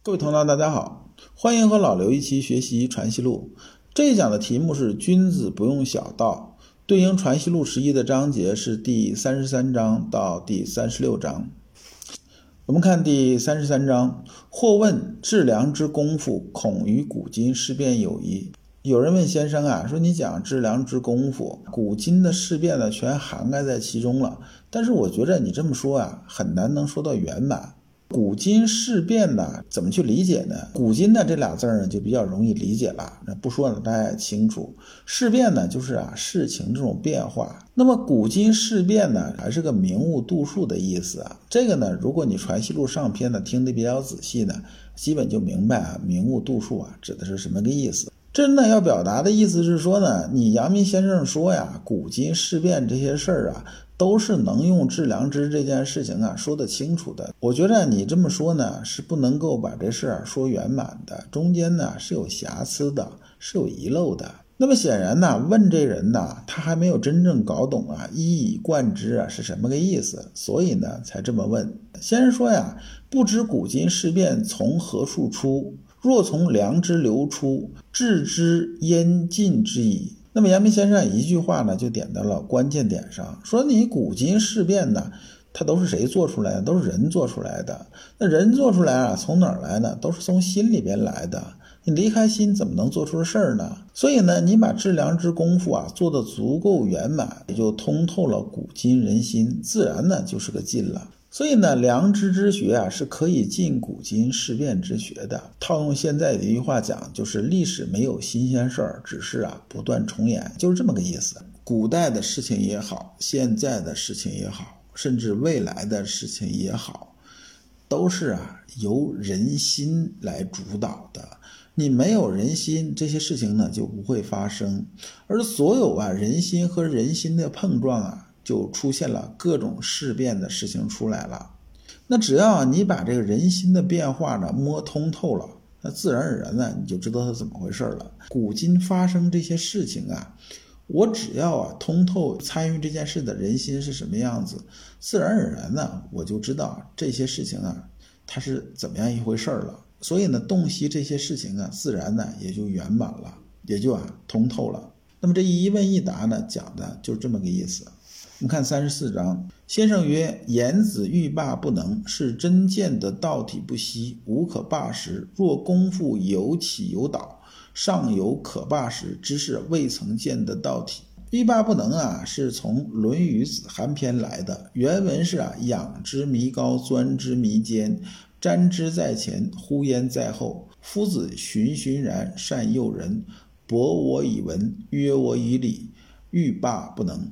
各位同道，大家好，欢迎和老刘一起学习《传习录》。这一讲的题目是“君子不用小道”，对应《传习录》十一的章节是第三十三章到第三十六章。我们看第三十三章，或问致良之功夫，恐与古今事变有异。有人问先生啊，说你讲致良之功夫，古今的事变呢，全涵盖在其中了。但是我觉得你这么说啊，很难能说到圆满。古今事变呢，怎么去理解呢？古今呢这俩字儿呢就比较容易理解了，那不说了大家也清楚。事变呢就是啊事情这种变化。那么古今事变呢还是个名物度数的意思啊。这个呢，如果你传习录上篇呢听得比较仔细呢，基本就明白啊名物度数啊指的是什么个意思。真的要表达的意思是说呢，你阳明先生说呀，古今事变这些事儿啊。都是能用致良知这件事情啊说得清楚的。我觉得你这么说呢，是不能够把这事儿说圆满的，中间呢是有瑕疵的，是有遗漏的。那么显然呢，问这人呢，他还没有真正搞懂啊，一以贯之啊是什么个意思，所以呢才这么问。先生说呀，不知古今事变从何处出，若从良知流出，治之焉尽之矣。那么阳明先生一句话呢，就点到了关键点上，说你古今事变呢，它都是谁做出来的？都是人做出来的。那人做出来啊，从哪儿来的？都是从心里边来的。你离开心，怎么能做出事儿呢？所以呢，你把致良知功夫啊做得足够圆满，也就通透了古今人心，自然呢就是个尽了。所以呢，良知之学啊是可以尽古今事变之学的。套用现在的一句话讲，就是历史没有新鲜事儿，只是啊不断重演，就是这么个意思。古代的事情也好，现在的事情也好，甚至未来的事情也好，都是啊由人心来主导的。你没有人心，这些事情呢就不会发生。而所有啊人心和人心的碰撞啊。就出现了各种事变的事情出来了，那只要你把这个人心的变化呢摸通透了，那自然而然呢你就知道它怎么回事了。古今发生这些事情啊，我只要啊通透参与这件事的人心是什么样子，自然而然呢我就知道这些事情啊它是怎么样一回事了。所以呢洞悉这些事情啊，自然呢也就圆满了，也就啊通透了。那么这一问一答呢讲的就是这么个意思。我们看三十四章，先生曰：“言子欲罢不能，是真见的道体不息，无可罢时。若功夫有起有倒，尚有可罢时之是未曾见的道体。欲罢不能啊，是从《论语子罕篇》来的。原文是啊：仰之弥高，钻之弥坚，瞻之在前，呼焉在后。夫子循循然，善诱人，博我以文，约我以礼，欲罢不能。”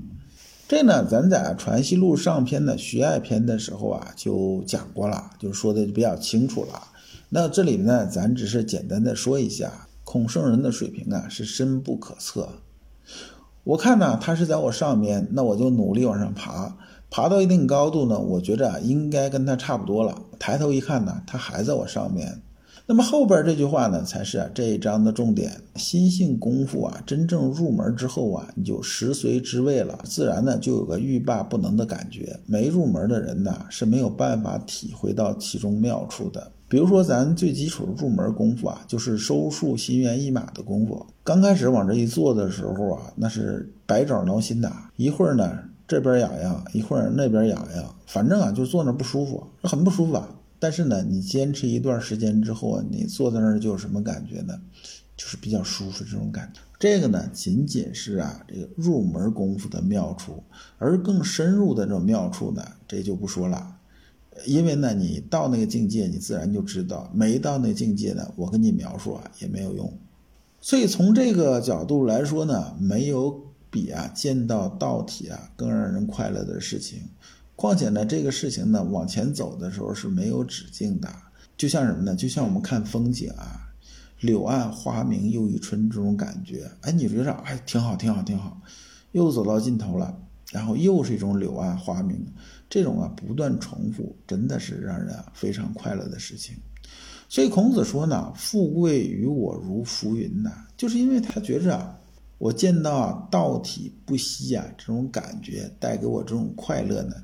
这呢，咱在《传习录》上篇的徐爱篇的时候啊，就讲过了，就说的比较清楚了。那这里呢，咱只是简单的说一下，孔圣人的水平啊是深不可测。我看呢，他是在我上面，那我就努力往上爬，爬到一定高度呢，我觉着啊应该跟他差不多了。抬头一看呢，他还在我上面。那么后边这句话呢，才是啊这一章的重点。心性功夫啊，真正入门之后啊，你就食髓知味了，自然呢就有个欲罢不能的感觉。没入门的人呢，是没有办法体会到其中妙处的。比如说咱最基础的入门功夫啊，就是收束心猿意马的功夫。刚开始往这一坐的时候啊，那是百爪挠心的，一会儿呢这边痒痒，一会儿那边痒痒，反正啊就坐那不舒服，很不舒服啊。但是呢，你坚持一段时间之后，你坐在那儿就有什么感觉呢？就是比较舒服这种感觉。这个呢，仅仅是啊这个入门功夫的妙处，而更深入的这种妙处呢，这就不说了。因为呢，你到那个境界，你自然就知道；没到那个境界呢，我跟你描述啊也没有用。所以从这个角度来说呢，没有比啊见到道体啊更让人快乐的事情。况且呢，这个事情呢，往前走的时候是没有止境的，就像什么呢？就像我们看风景啊，柳暗花明又一春这种感觉。哎，你觉着哎，挺好，挺好，挺好，又走到尽头了，然后又是一种柳暗花明，这种啊不断重复，真的是让人啊非常快乐的事情。所以孔子说呢，富贵于我如浮云呐，就是因为他觉着啊。我见到啊道体不息啊，这种感觉带给我这种快乐呢，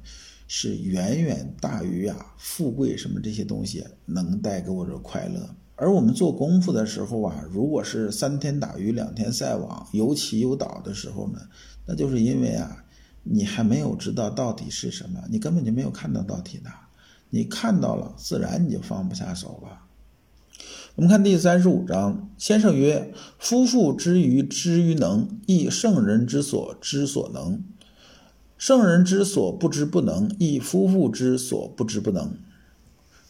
是远远大于啊富贵什么这些东西能带给我的快乐。而我们做功夫的时候啊，如果是三天打鱼两天晒网，有起有倒的时候呢，那就是因为啊，你还没有知道到底是什么，你根本就没有看到道体的。你看到了，自然你就放不下手了。我们看第三十五章，先生曰：“夫妇之于知于能，亦圣人之所知所能；圣人之所不知不能，亦夫妇之所不知不能。”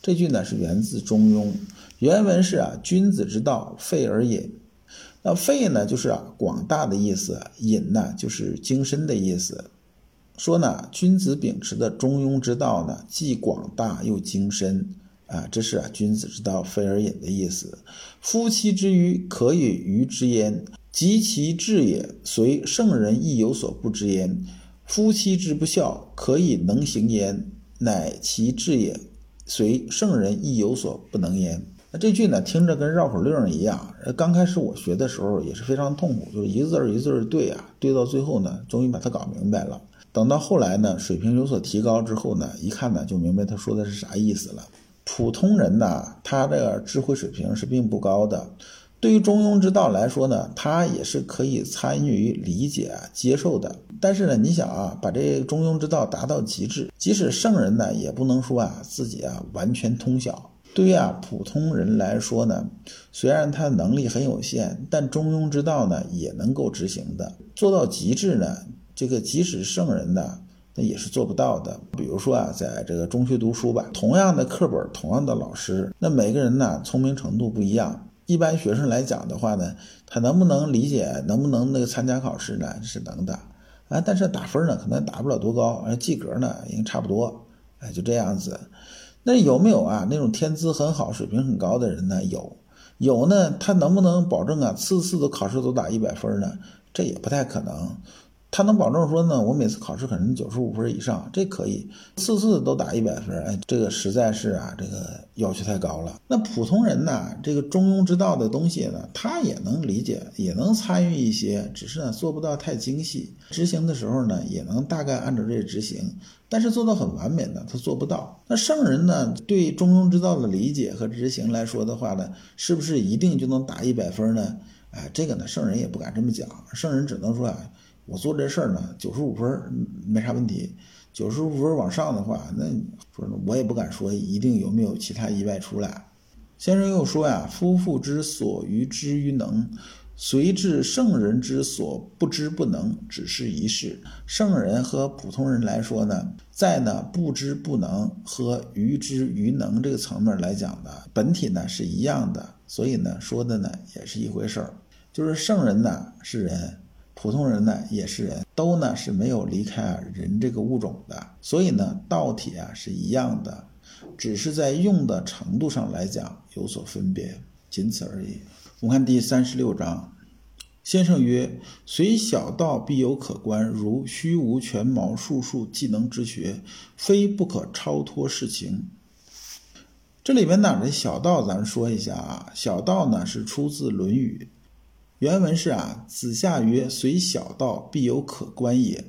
这句呢是源自《中庸》，原文是啊，君子之道，废而隐。那废呢，就是啊广大的意思；隐呢，就是精深的意思。说呢，君子秉持的中庸之道呢，既广大又精深啊，这是啊君子之道，非而隐的意思。夫妻之愚，可以愚之焉；及其智也，随圣人亦有所不知焉。夫妻之不孝，可以能行焉，乃其智也。随圣人亦有所不能焉。那这句呢，听着跟绕口令一样。刚开始我学的时候也是非常痛苦，就是一个字儿一个字儿对啊，对到最后呢，终于把它搞明白了。等到后来呢，水平有所提高之后呢，一看呢就明白他说的是啥意思了。普通人呢，他这个智慧水平是并不高的。对于中庸之道来说呢，他也是可以参与理解、接受的。但是呢，你想啊，把这中庸之道达到极致，即使圣人呢，也不能说啊自己啊完全通晓。对于啊普通人来说呢，虽然他能力很有限，但中庸之道呢也能够执行的。做到极致呢，这个即使圣人呢，那也是做不到的。比如说啊，在这个中学读书吧，同样的课本，同样的老师，那每个人呢聪明程度不一样。一般学生来讲的话呢，他能不能理解，能不能那个参加考试呢？是能的，啊，但是打分呢，可能打不了多高，而及格呢，应该差不多，哎，就这样子。那有没有啊？那种天资很好、水平很高的人呢？有，有呢，他能不能保证啊，次次的考试都打一百分呢？这也不太可能。他能保证说呢，我每次考试可能九十五分以上，这可以，次次都打一百分，哎，这个实在是啊，这个要求太高了。那普通人呢，这个中庸之道的东西呢，他也能理解，也能参与一些，只是呢做不到太精细，执行的时候呢，也能大概按照这执行，但是做到很完美呢，他做不到。那圣人呢，对中庸之道的理解和执行来说的话呢，是不是一定就能打一百分呢？哎，这个呢，圣人也不敢这么讲，圣人只能说啊。我做这事儿呢，九十五分没啥问题，九十五分往上的话，那说我也不敢说一定有没有其他意外出来。先生又说呀：“夫妇之所愚之于能，随至圣人之所不知不能，只是一事。圣人和普通人来说呢，在呢不知不能和愚之于能这个层面来讲呢，本体呢是一样的，所以呢说的呢也是一回事儿。就是圣人呢是人。”普通人呢也是人，都呢是没有离开啊人这个物种的，所以呢道体啊是一样的，只是在用的程度上来讲有所分别，仅此而已。我们看第三十六章，先生曰：“随小道必有可观，如虚无全毛术数技能之学，非不可超脱世情。”这里面呢这小道咱说一下啊，小道呢是出自《论语》。原文是啊，子夏曰：“虽小道，必有可观也。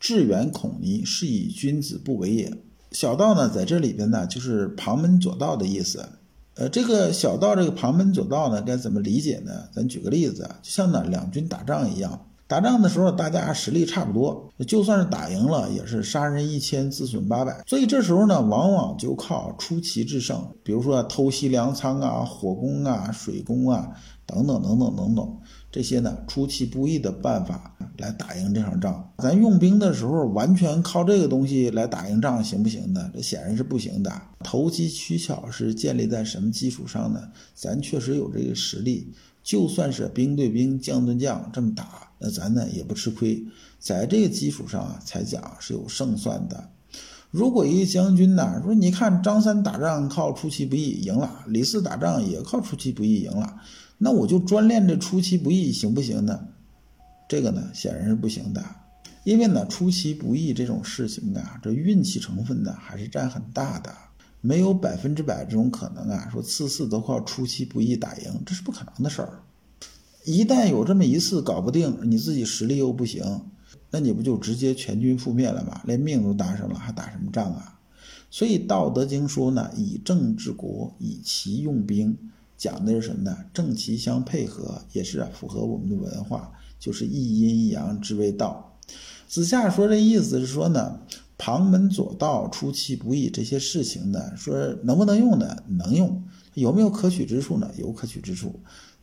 志远恐泥，是以君子不为也。”小道呢，在这里边呢，就是旁门左道的意思。呃，这个小道，这个旁门左道呢，该怎么理解呢？咱举个例子，就像呢两军打仗一样，打仗的时候大家实力差不多，就算是打赢了，也是杀人一千，自损八百。所以这时候呢，往往就靠出奇制胜，比如说偷袭粮仓啊、火攻啊、水攻啊。等等等等等等，这些呢出其不意的办法来打赢这场仗。咱用兵的时候完全靠这个东西来打赢仗行不行呢？这显然是不行的。投机取巧是建立在什么基础上呢？咱确实有这个实力，就算是兵对兵、将对将这么打，那咱呢也不吃亏。在这个基础上啊，才讲是有胜算的。如果一个将军呢说，你看张三打仗靠出其不意赢了，李四打仗也靠出其不意赢了。那我就专练这出其不意行不行呢？这个呢显然是不行的，因为呢出其不意这种事情啊，这运气成分呢还是占很大的，没有百分之百这种可能啊，说次次都靠出其不意打赢，这是不可能的事儿。一旦有这么一次搞不定，你自己实力又不行，那你不就直接全军覆灭了吗？连命都搭上了，还打什么仗啊？所以《道德经》说呢，以政治国，以奇用兵，讲的是什么呢？正奇相配合，也是，符合我们的文化，就是一阴一阳之谓道。子夏说这意思是说呢，旁门左道、出其不意这些事情呢，说能不能用呢？能用。有没有可取之处呢？有可取之处，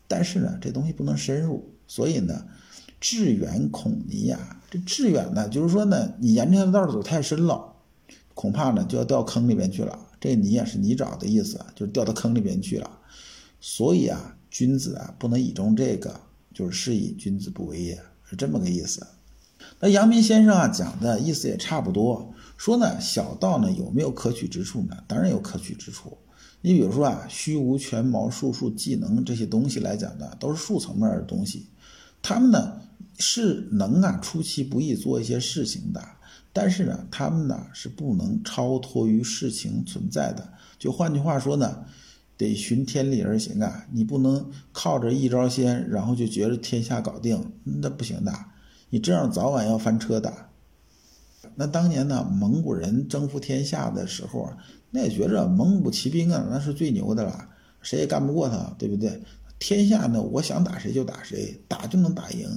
但是呢，这东西不能深入。所以呢，致远恐泥呀。这致远呢，就是说呢，你沿这条道走太深了，恐怕呢就要掉坑里边去了。这泥啊是泥沼的意思，就是掉到坑里边去了。所以啊，君子啊不能倚重这个，就是是以君子不为也，是这么个意思。那阳明先生啊讲的意思也差不多，说呢小道呢有没有可取之处呢？当然有可取之处。你比如说啊，虚无、权谋、术数、技能这些东西来讲呢，都是术层面的东西，他们呢是能啊出其不意做一些事情的，但是呢，他们呢是不能超脱于事情存在的。就换句话说呢，得循天理而行啊，你不能靠着一招鲜，然后就觉得天下搞定，那不行的，你这样早晚要翻车的。那当年呢，蒙古人征服天下的时候，那也觉着蒙古骑兵啊，那是最牛的了，谁也干不过他，对不对？天下呢，我想打谁就打谁，打就能打赢，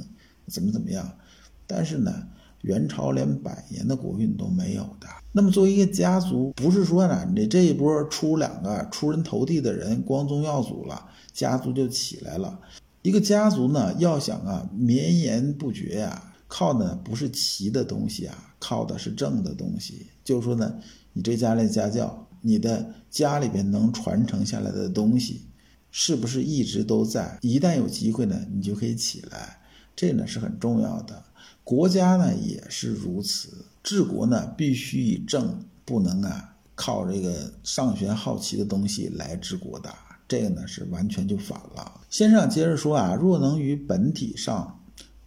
怎么怎么样？但是呢，元朝连百年的国运都没有的。那么作为一个家族，不是说呢，你这一波出两个出人头地的人，光宗耀祖了，家族就起来了。一个家族呢，要想啊绵延不绝呀。靠的不是奇的东西啊，靠的是正的东西。就是说呢，你这家里家教，你的家里边能传承下来的东西，是不是一直都在？一旦有机会呢，你就可以起来，这呢是很重要的。国家呢也是如此，治国呢必须以正，不能啊靠这个上玄好奇的东西来治国的，这个呢是完全就反了。先生接着说啊，若能于本体上。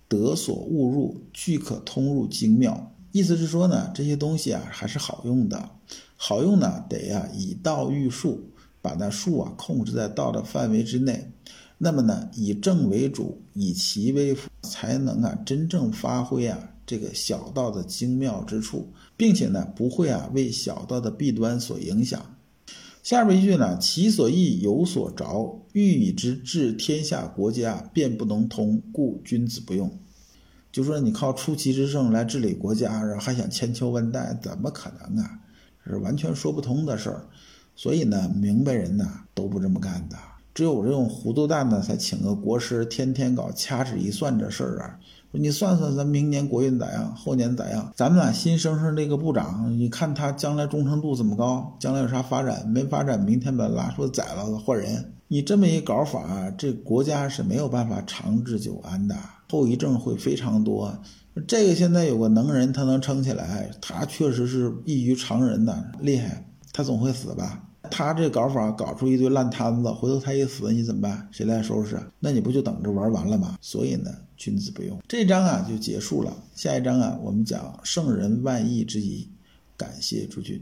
得所误入，俱可通入精妙。意思是说呢，这些东西啊还是好用的。好用呢，得呀以道御术，把那术啊控制在道的范围之内。那么呢，以正为主，以奇为辅，才能啊真正发挥啊这个小道的精妙之处，并且呢不会啊为小道的弊端所影响。下边一句呢，其所益有所着，欲以之治天下国家，便不能通，故君子不用。就说你靠出奇制胜来治理国家，然后还想千秋万代，怎么可能啊？这是完全说不通的事儿。所以呢，明白人呢都不这么干的，只有这种糊涂蛋呢，才请个国师，天天搞掐指一算这事儿啊。你算算，咱明年国运咋样？后年咋样？咱们俩新升上这个部长，你看他将来忠诚度怎么高？将来有啥发展？没发展，明天把拉出来宰了换人。你这么一搞法，这国家是没有办法长治久安的，后遗症会非常多。这个现在有个能人，他能撑起来，他确实是异于常人的厉害。他总会死吧？他这搞法搞出一堆烂摊子，回头他一死，你怎么办？谁来收拾？那你不就等着玩完了吗？所以呢，君子不用。这章啊就结束了，下一章啊我们讲圣人万亿之疑。感谢诸君。